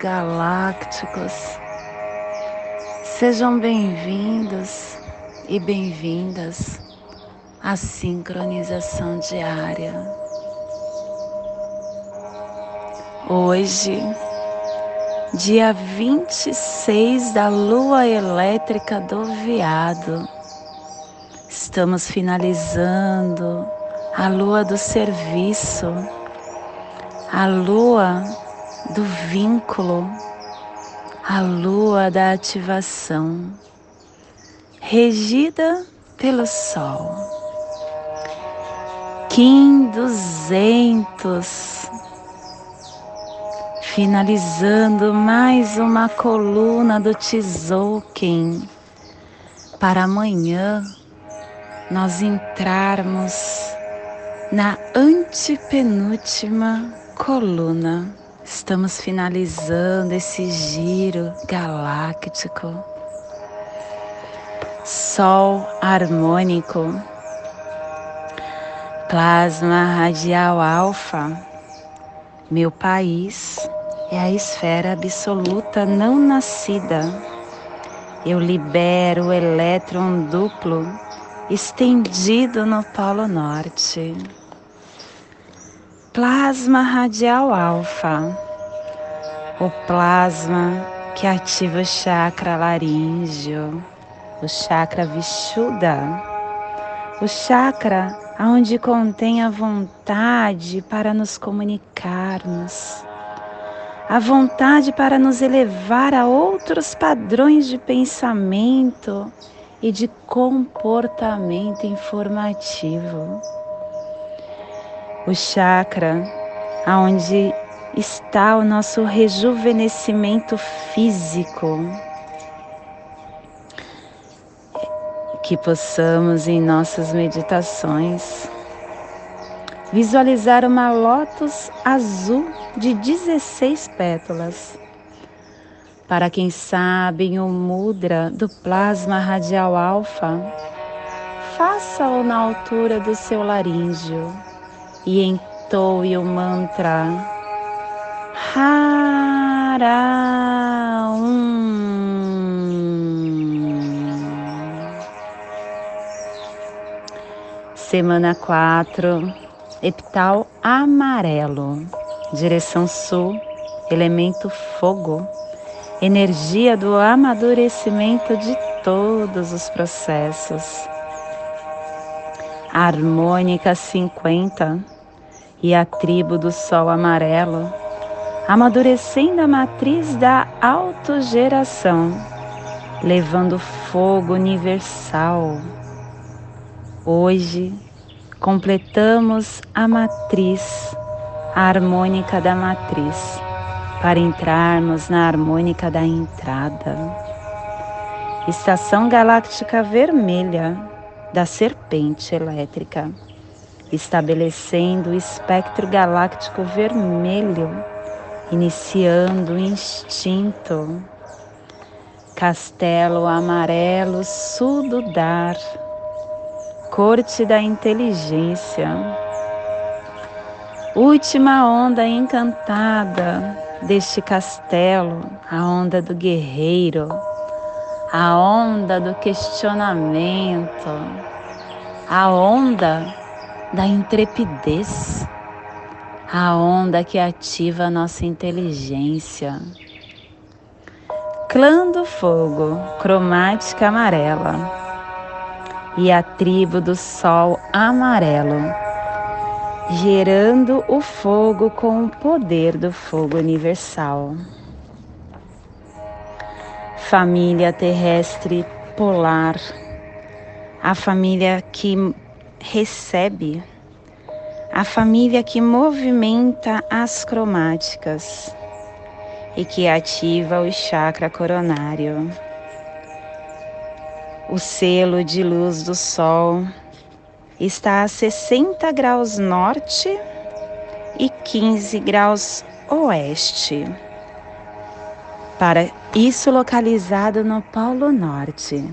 galácticos. Sejam bem-vindos e bem-vindas à sincronização diária. Hoje, dia 26 da lua elétrica do Veado. Estamos finalizando a lua do serviço, a lua do vínculo, a lua da ativação, regida pelo Sol. Kim 200 finalizando mais uma coluna do Tzolk'in para amanhã nós entrarmos na antepenúltima coluna. Estamos finalizando esse giro galáctico. Sol harmônico, plasma radial alfa, meu país é a esfera absoluta não nascida. Eu libero o elétron duplo estendido no Polo Norte. Plasma radial alfa, o plasma que ativa o chakra laríngeo, o chakra vishuda, o chakra onde contém a vontade para nos comunicarmos a vontade para nos elevar a outros padrões de pensamento e de comportamento informativo. O chakra, aonde está o nosso rejuvenescimento físico, que possamos em nossas meditações visualizar uma lótus azul de 16 pétalas. Para quem sabe o mudra do plasma radial alfa, faça-o na altura do seu laríngeo e entoe o mantra Hara Semana 4 epital amarelo, direção sul, elemento fogo, energia do amadurecimento de todos os processos. Harmônica 50 e a tribo do sol amarelo, amadurecendo a matriz da autogeração, levando fogo universal. Hoje, completamos a matriz, a harmônica da matriz, para entrarmos na harmônica da entrada. Estação galáctica vermelha da serpente elétrica, estabelecendo o espectro galáctico vermelho, iniciando o instinto. Castelo amarelo sududar corte da inteligência. Última onda encantada deste castelo, a onda do guerreiro, a onda do questionamento, a onda da intrepidez, a onda que ativa a nossa inteligência. Clã do fogo, cromática amarela e a tribo do sol amarelo, gerando o fogo com o poder do fogo universal. Família terrestre polar, a família que recebe, a família que movimenta as cromáticas e que ativa o chakra coronário o selo de luz do Sol está a 60 graus norte e 15 graus oeste. Para Isso localizado no Polo Norte,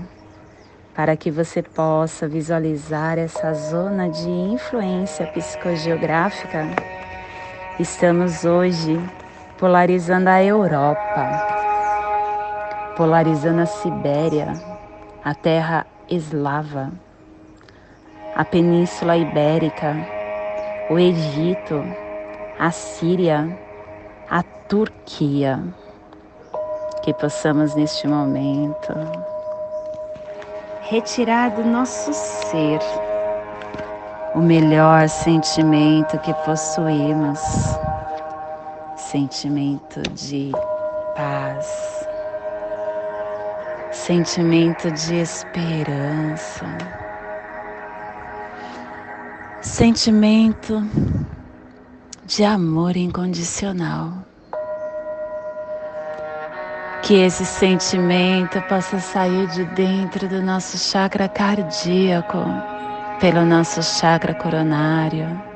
para que você possa visualizar essa zona de influência psicogeográfica. Estamos hoje polarizando a Europa, polarizando a Sibéria, a terra eslava, a Península Ibérica, o Egito, a Síria, a Turquia. Que possamos neste momento retirar do nosso ser o melhor sentimento que possuímos. Sentimento de paz, sentimento de esperança, sentimento de amor incondicional. Que esse sentimento possa sair de dentro do nosso chakra cardíaco, pelo nosso chakra coronário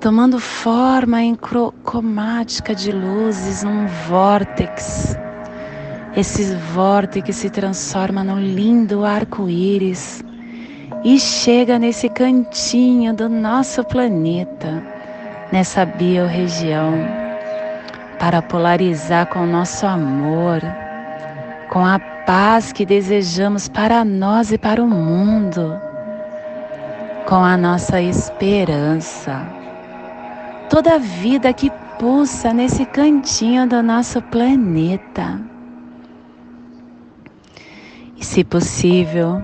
tomando forma em cromática de luzes, num vórtex. Esse vórtex se transforma num lindo arco-íris e chega nesse cantinho do nosso planeta, nessa biorregião, para polarizar com o nosso amor, com a paz que desejamos para nós e para o mundo, com a nossa esperança toda a vida que pulsa nesse cantinho do nosso planeta. E, se possível,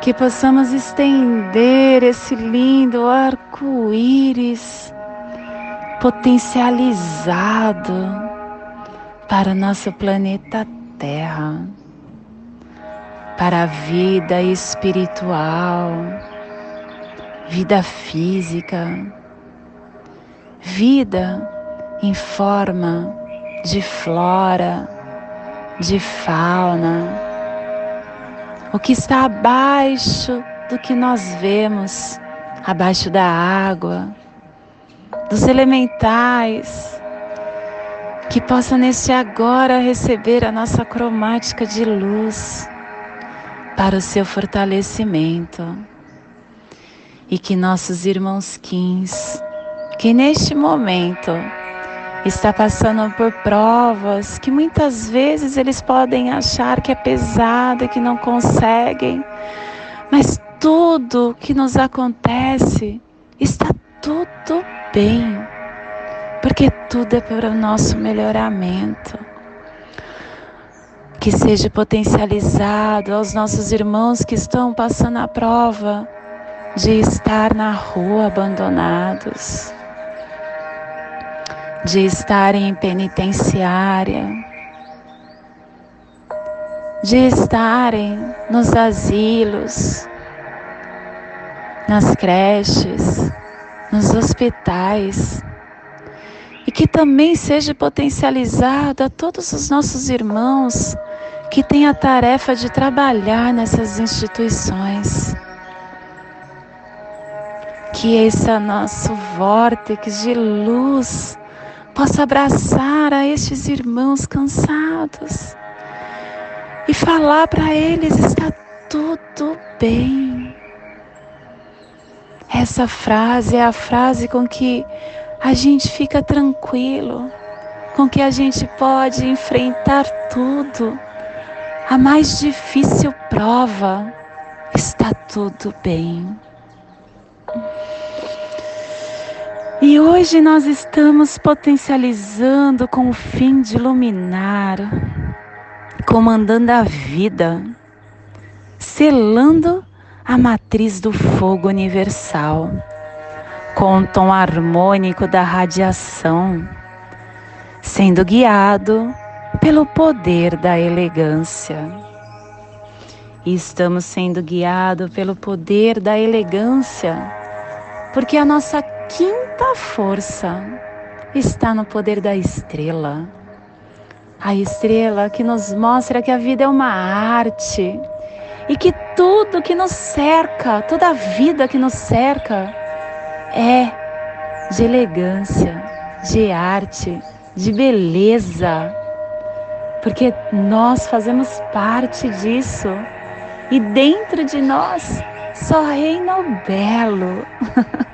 que possamos estender esse lindo arco-íris potencializado para nosso planeta Terra, para a vida espiritual, vida física vida em forma de flora, de fauna, o que está abaixo do que nós vemos, abaixo da água, dos elementais, que possa neste agora receber a nossa cromática de luz para o seu fortalecimento. E que nossos irmãos Kins que neste momento está passando por provas que muitas vezes eles podem achar que é pesado, que não conseguem, mas tudo que nos acontece está tudo bem, porque tudo é para o nosso melhoramento. Que seja potencializado aos nossos irmãos que estão passando a prova de estar na rua abandonados de estar em penitenciária, de estarem nos asilos, nas creches, nos hospitais, e que também seja potencializado a todos os nossos irmãos que têm a tarefa de trabalhar nessas instituições. Que esse nosso vórtice de luz possa abraçar a estes irmãos cansados e falar para eles: está tudo bem. Essa frase é a frase com que a gente fica tranquilo, com que a gente pode enfrentar tudo. A mais difícil prova está tudo bem. E hoje nós estamos potencializando com o fim de iluminar, comandando a vida, selando a matriz do fogo universal, com o tom harmônico da radiação, sendo guiado pelo poder da elegância. E estamos sendo guiados pelo poder da elegância, porque a nossa quinta força está no poder da estrela. A estrela que nos mostra que a vida é uma arte e que tudo que nos cerca, toda a vida que nos cerca, é de elegância, de arte, de beleza, porque nós fazemos parte disso e dentro de nós só reina o belo.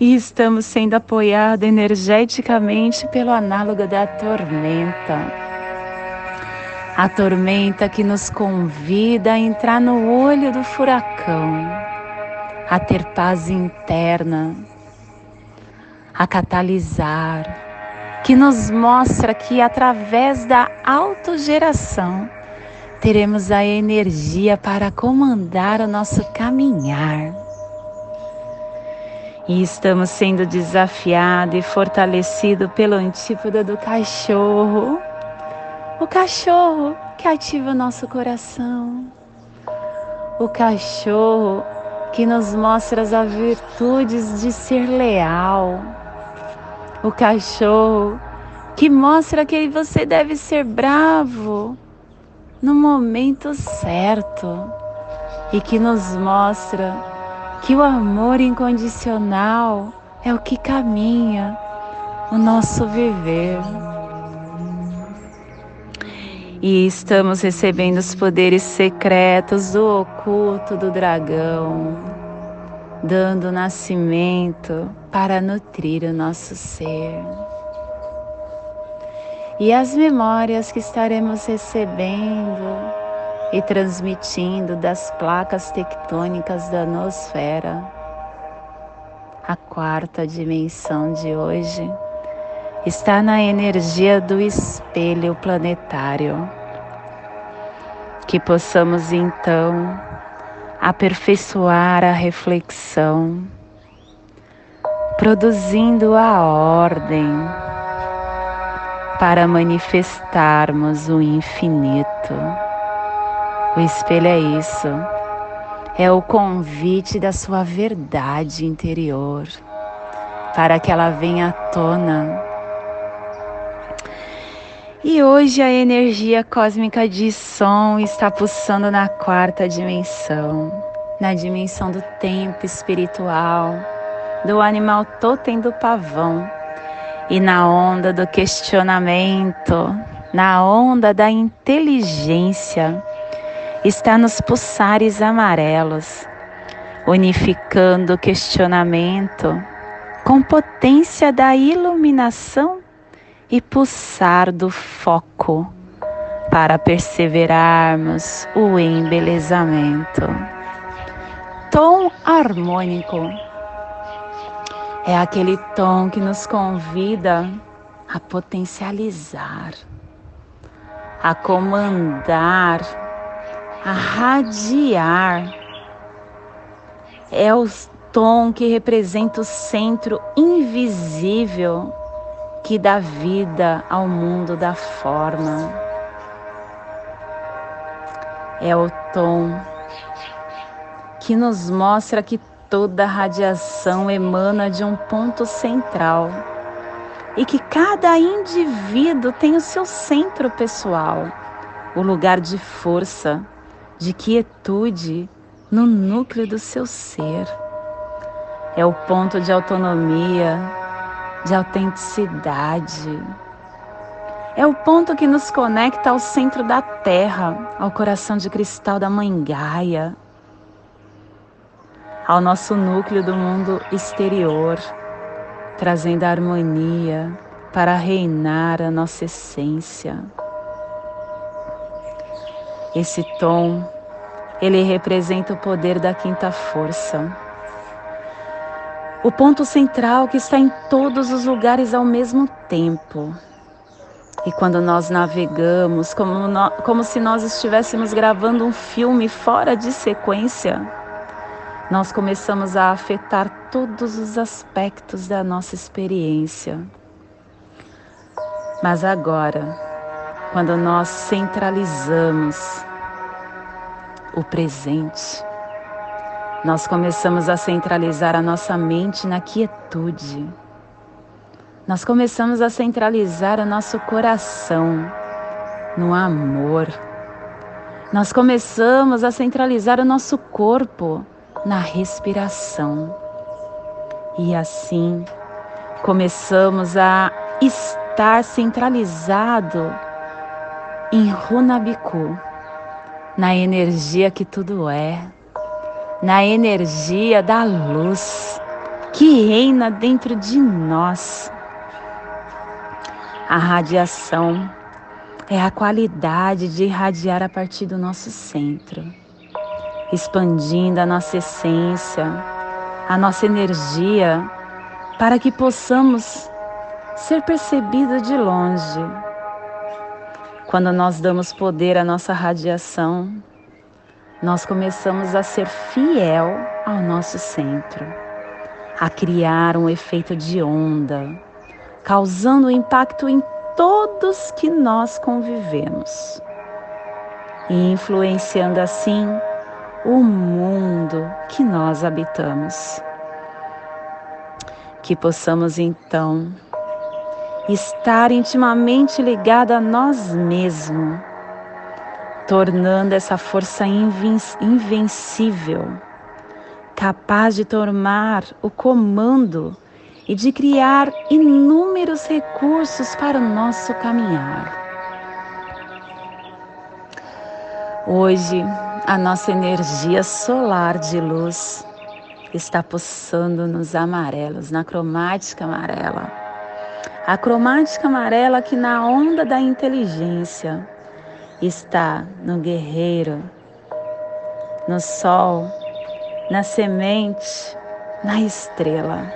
e estamos sendo apoiados energeticamente pelo análogo da tormenta. A tormenta que nos convida a entrar no olho do furacão, a ter paz interna, a catalisar, que nos mostra que através da autogeração teremos a energia para comandar o nosso caminhar. E estamos sendo desafiados e fortalecidos pelo antípoda do cachorro. O cachorro que ativa o nosso coração. O cachorro que nos mostra as virtudes de ser leal. O cachorro que mostra que você deve ser bravo no momento certo e que nos mostra que o amor incondicional é o que caminha o nosso viver. E estamos recebendo os poderes secretos do oculto do dragão, dando nascimento para nutrir o nosso ser. E as memórias que estaremos recebendo e transmitindo das placas tectônicas da nosfera. A quarta dimensão de hoje está na energia do espelho planetário. Que possamos então aperfeiçoar a reflexão, produzindo a ordem para manifestarmos o infinito. O espelho é isso. É o convite da sua verdade interior para que ela venha à tona. E hoje a energia cósmica de som está pulsando na quarta dimensão, na dimensão do tempo espiritual, do animal totem do pavão e na onda do questionamento, na onda da inteligência está nos pulsares amarelos, unificando o questionamento com potência da iluminação e pulsar do foco para perseverarmos o embelezamento. Tom harmônico é aquele tom que nos convida a potencializar, a comandar a radiar. É o tom que representa o centro invisível que dá vida ao mundo da forma. É o tom que nos mostra que toda radiação emana de um ponto central e que cada indivíduo tem o seu centro pessoal, o lugar de força, de quietude no núcleo do seu ser. É o ponto de autonomia, de autenticidade. É o ponto que nos conecta ao centro da Terra, ao coração de cristal da Mãe Gaia, ao nosso núcleo do mundo exterior, trazendo a harmonia para reinar a nossa essência. Esse tom, ele representa o poder da quinta força. O ponto central que está em todos os lugares ao mesmo tempo. E quando nós navegamos, como, no, como se nós estivéssemos gravando um filme fora de sequência, nós começamos a afetar todos os aspectos da nossa experiência. Mas agora, quando nós centralizamos o presente, nós começamos a centralizar a nossa mente na quietude. Nós começamos a centralizar o nosso coração no amor. Nós começamos a centralizar o nosso corpo na respiração. E assim começamos a estar centralizado em Runabiku, na energia que tudo é, na energia da luz que reina dentro de nós. A radiação é a qualidade de irradiar a partir do nosso centro, expandindo a nossa essência, a nossa energia, para que possamos ser percebidos de longe. Quando nós damos poder à nossa radiação, nós começamos a ser fiel ao nosso centro, a criar um efeito de onda, causando impacto em todos que nós convivemos e influenciando assim o mundo que nós habitamos. Que possamos então estar intimamente ligado a nós mesmos, tornando essa força invencível, capaz de tomar o comando e de criar inúmeros recursos para o nosso caminhar. Hoje, a nossa energia solar de luz está pulsando nos amarelos, na cromática amarela. A cromática amarela que na onda da inteligência está no guerreiro, no sol, na semente, na estrela.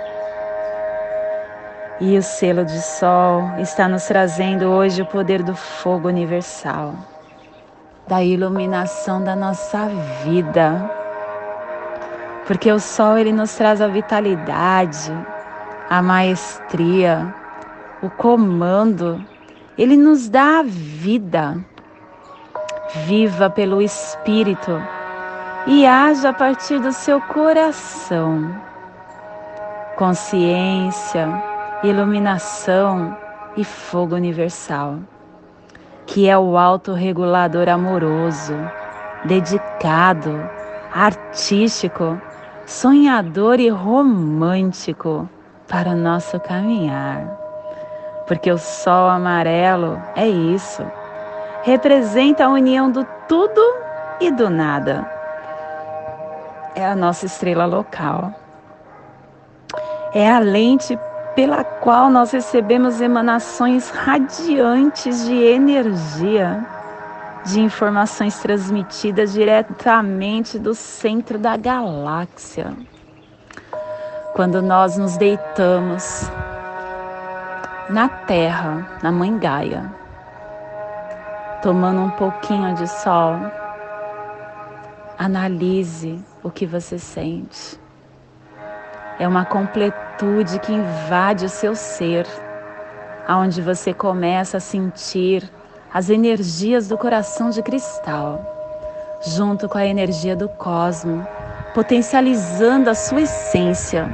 E o selo de sol está nos trazendo hoje o poder do fogo universal, da iluminação da nossa vida. Porque o sol ele nos traz a vitalidade, a maestria, o comando, ele nos dá a vida. Viva pelo espírito e haja a partir do seu coração. Consciência, iluminação e fogo universal, que é o autorregulador amoroso, dedicado, artístico, sonhador e romântico para o nosso caminhar. Porque o sol amarelo é isso, representa a união do tudo e do nada. É a nossa estrela local. É a lente pela qual nós recebemos emanações radiantes de energia, de informações transmitidas diretamente do centro da galáxia. Quando nós nos deitamos na Terra, na Mãe Gaia, tomando um pouquinho de sol, analise o que você sente. É uma completude que invade o seu ser, aonde você começa a sentir as energias do coração de cristal, junto com a energia do cosmo, potencializando a sua essência.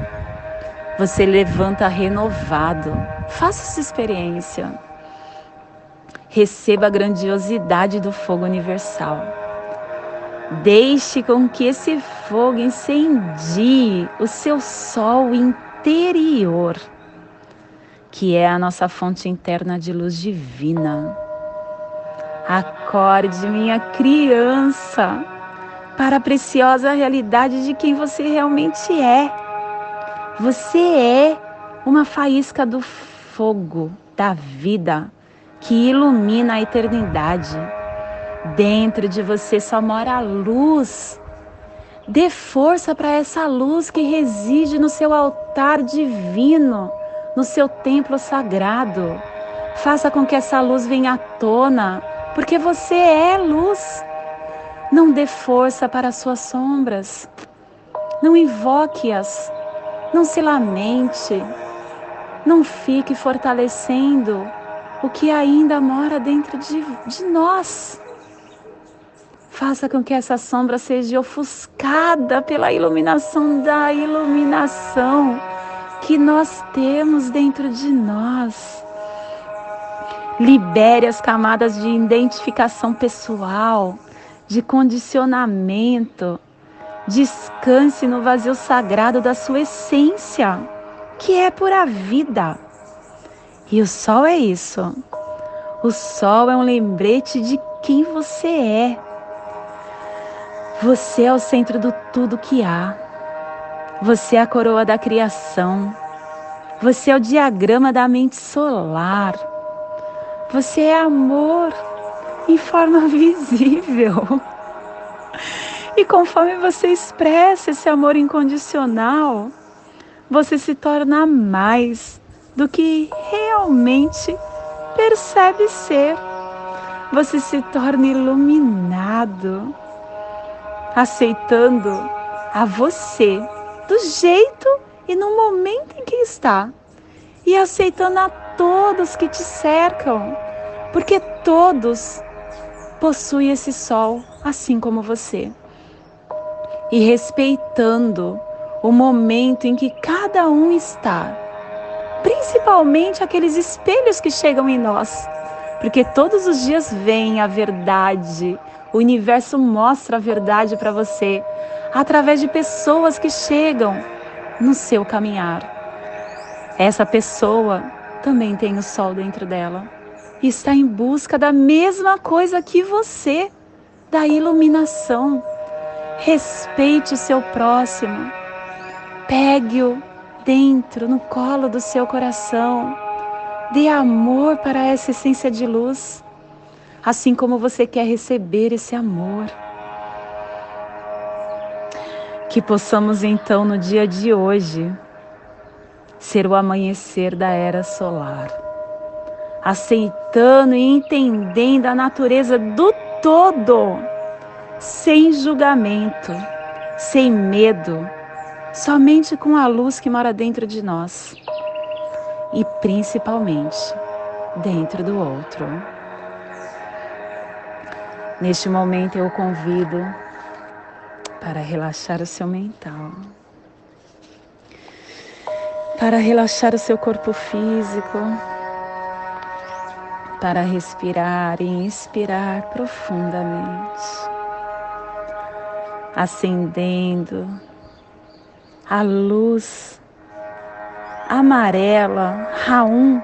Você levanta renovado. Faça essa experiência. Receba a grandiosidade do fogo universal. Deixe com que esse fogo incendie o seu sol interior, que é a nossa fonte interna de luz divina. Acorde, minha criança, para a preciosa realidade de quem você realmente é. Você é uma faísca do fogo da vida que ilumina a eternidade Dentro de você só mora a luz. Dê força para essa luz que reside no seu altar divino, no seu templo sagrado. Faça com que essa luz venha à tona, porque você é luz. Não dê força para as suas sombras. Não invoque-as. Não se lamente. Não fique fortalecendo o que ainda mora dentro de, de nós. Faça com que essa sombra seja ofuscada pela iluminação da iluminação que nós temos dentro de nós. Libere as camadas de identificação pessoal, de condicionamento. Descanse no vazio sagrado da sua essência, que é pura vida. E o sol é isso. O sol é um lembrete de quem você é. Você é o centro do tudo que há. Você é a coroa da criação. Você é o diagrama da mente solar. Você é amor em forma visível. E conforme você expressa esse amor incondicional, você se torna mais do que realmente percebe ser. Você se torna iluminado, aceitando a você do jeito e no momento em que está, e aceitando a todos que te cercam, porque todos possuem esse sol assim como você. E respeitando o momento em que cada um está, principalmente aqueles espelhos que chegam em nós, porque todos os dias vem a verdade, o universo mostra a verdade para você através de pessoas que chegam no seu caminhar. Essa pessoa também tem o sol dentro dela. E está em busca da mesma coisa que você, da iluminação. Respeite o seu próximo, pegue-o dentro, no colo do seu coração. Dê amor para essa essência de luz, assim como você quer receber esse amor. Que possamos então no dia de hoje ser o amanhecer da era solar, aceitando e entendendo a natureza do todo, sem julgamento, sem medo, somente com a luz que mora dentro de nós. E principalmente dentro do outro. Neste momento eu convido para relaxar o seu mental, para relaxar o seu corpo físico, para respirar e inspirar profundamente, acendendo a luz amarela, Raum,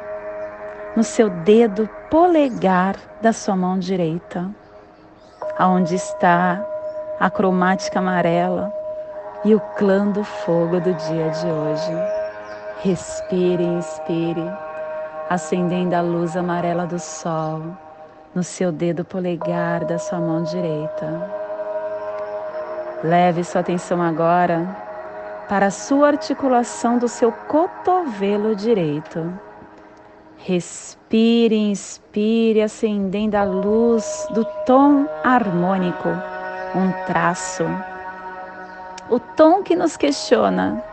no seu dedo polegar da sua mão direita, aonde está a cromática amarela e o clã do fogo do dia de hoje. Respire inspire, acendendo a luz amarela do sol no seu dedo polegar da sua mão direita. Leve sua atenção agora para a sua articulação do seu cotovelo direito. Respire, inspire, acendendo a luz do tom harmônico um traço. O tom que nos questiona.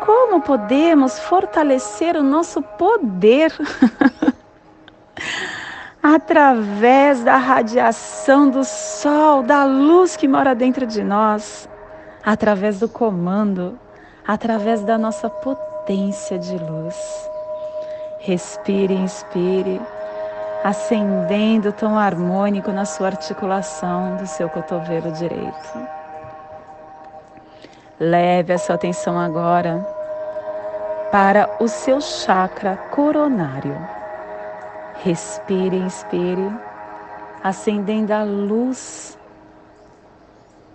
Como podemos fortalecer o nosso poder através da radiação do sol, da luz que mora dentro de nós, através do comando, através da nossa potência de luz. Respire, inspire acendendo o tom harmônico na sua articulação do seu cotovelo direito. Leve a sua atenção agora para o seu chakra coronário. Respire, inspire, acendendo a luz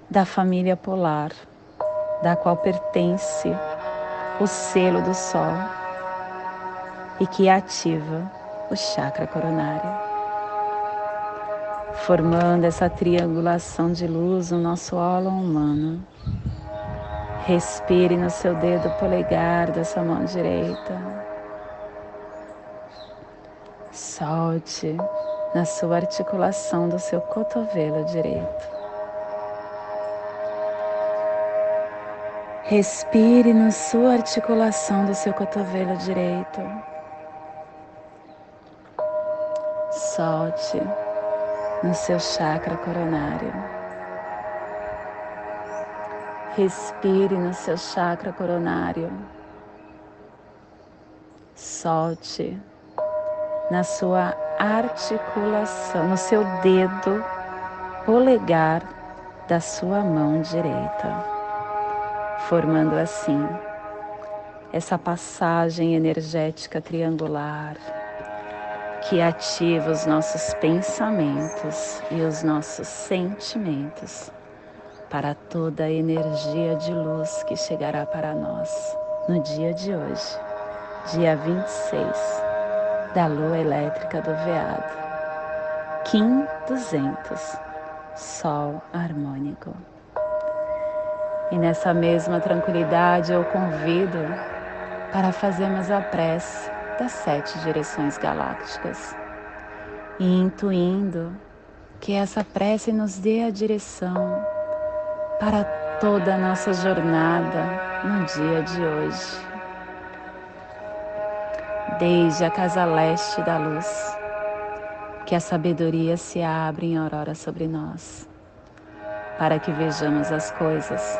da família polar, da qual pertence o selo do Sol e que ativa o chakra coronário, formando essa triangulação de luz no nosso ólon humano. Respire no seu dedo polegar da sua mão direita. Solte na sua articulação do seu cotovelo direito. Respire na sua articulação do seu cotovelo direito. solte no seu chakra coronário. Respire no seu chakra coronário. Solte na sua articulação, no seu dedo polegar da sua mão direita, formando assim essa passagem energética triangular que ativa os nossos pensamentos e os nossos sentimentos para toda a energia de luz que chegará para nós no dia de hoje, dia 26 da lua elétrica do veado, Kim 200, Sol harmônico. E nessa mesma tranquilidade eu convido para fazermos a prece das sete direções galácticas e intuindo que essa prece nos dê a direção para toda a nossa jornada no dia de hoje. Desde a casa leste da luz, que a sabedoria se abre em aurora sobre nós, para que vejamos as coisas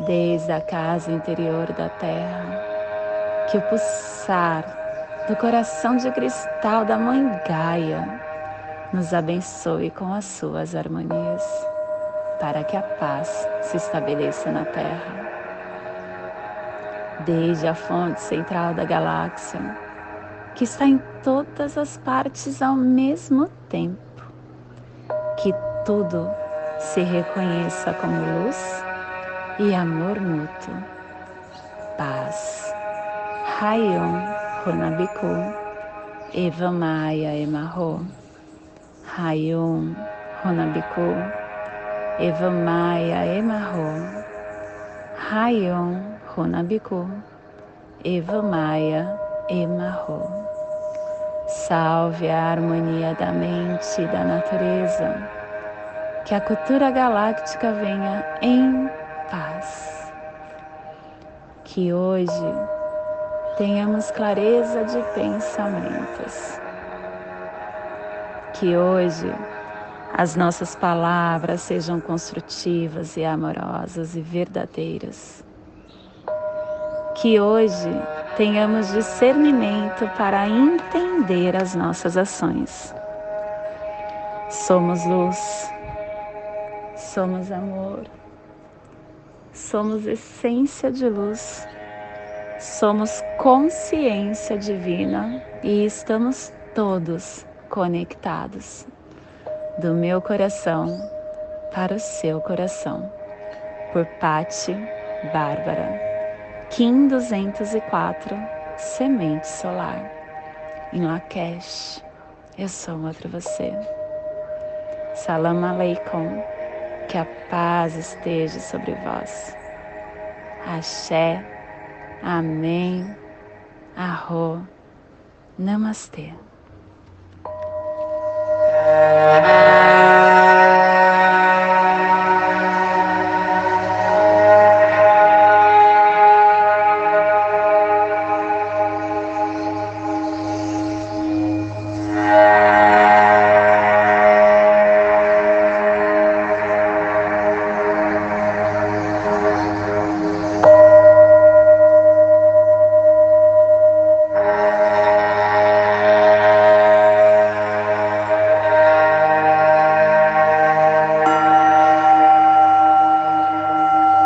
Desde a casa interior da Terra, que o pulsar do coração de cristal da Mãe Gaia nos abençoe com as suas harmonias, para que a paz se estabeleça na Terra. Desde a fonte central da galáxia, que está em todas as partes ao mesmo tempo, que tudo se reconheça como luz e amor mútuo, paz. Rayon Runabiku, Eva Maia Emarro, Rayon Runabiku, Eva Maia Emarro, Rayon Runabiku, Eva Maia Emarro. Salve a harmonia da mente e da natureza, que a cultura galáctica venha em paz. Que hoje tenhamos clareza de pensamentos. Que hoje as nossas palavras sejam construtivas e amorosas e verdadeiras. Que hoje tenhamos discernimento para entender as nossas ações. Somos luz, somos amor, somos essência de luz Somos consciência divina e estamos todos conectados do meu coração para o seu coração. Por Pati Bárbara, Kim 204, Semente Solar, em Lakesh. Eu sou outra você. Salam Aleikum, que a paz esteja sobre vós. Axé. Amém. Arro. Namastê.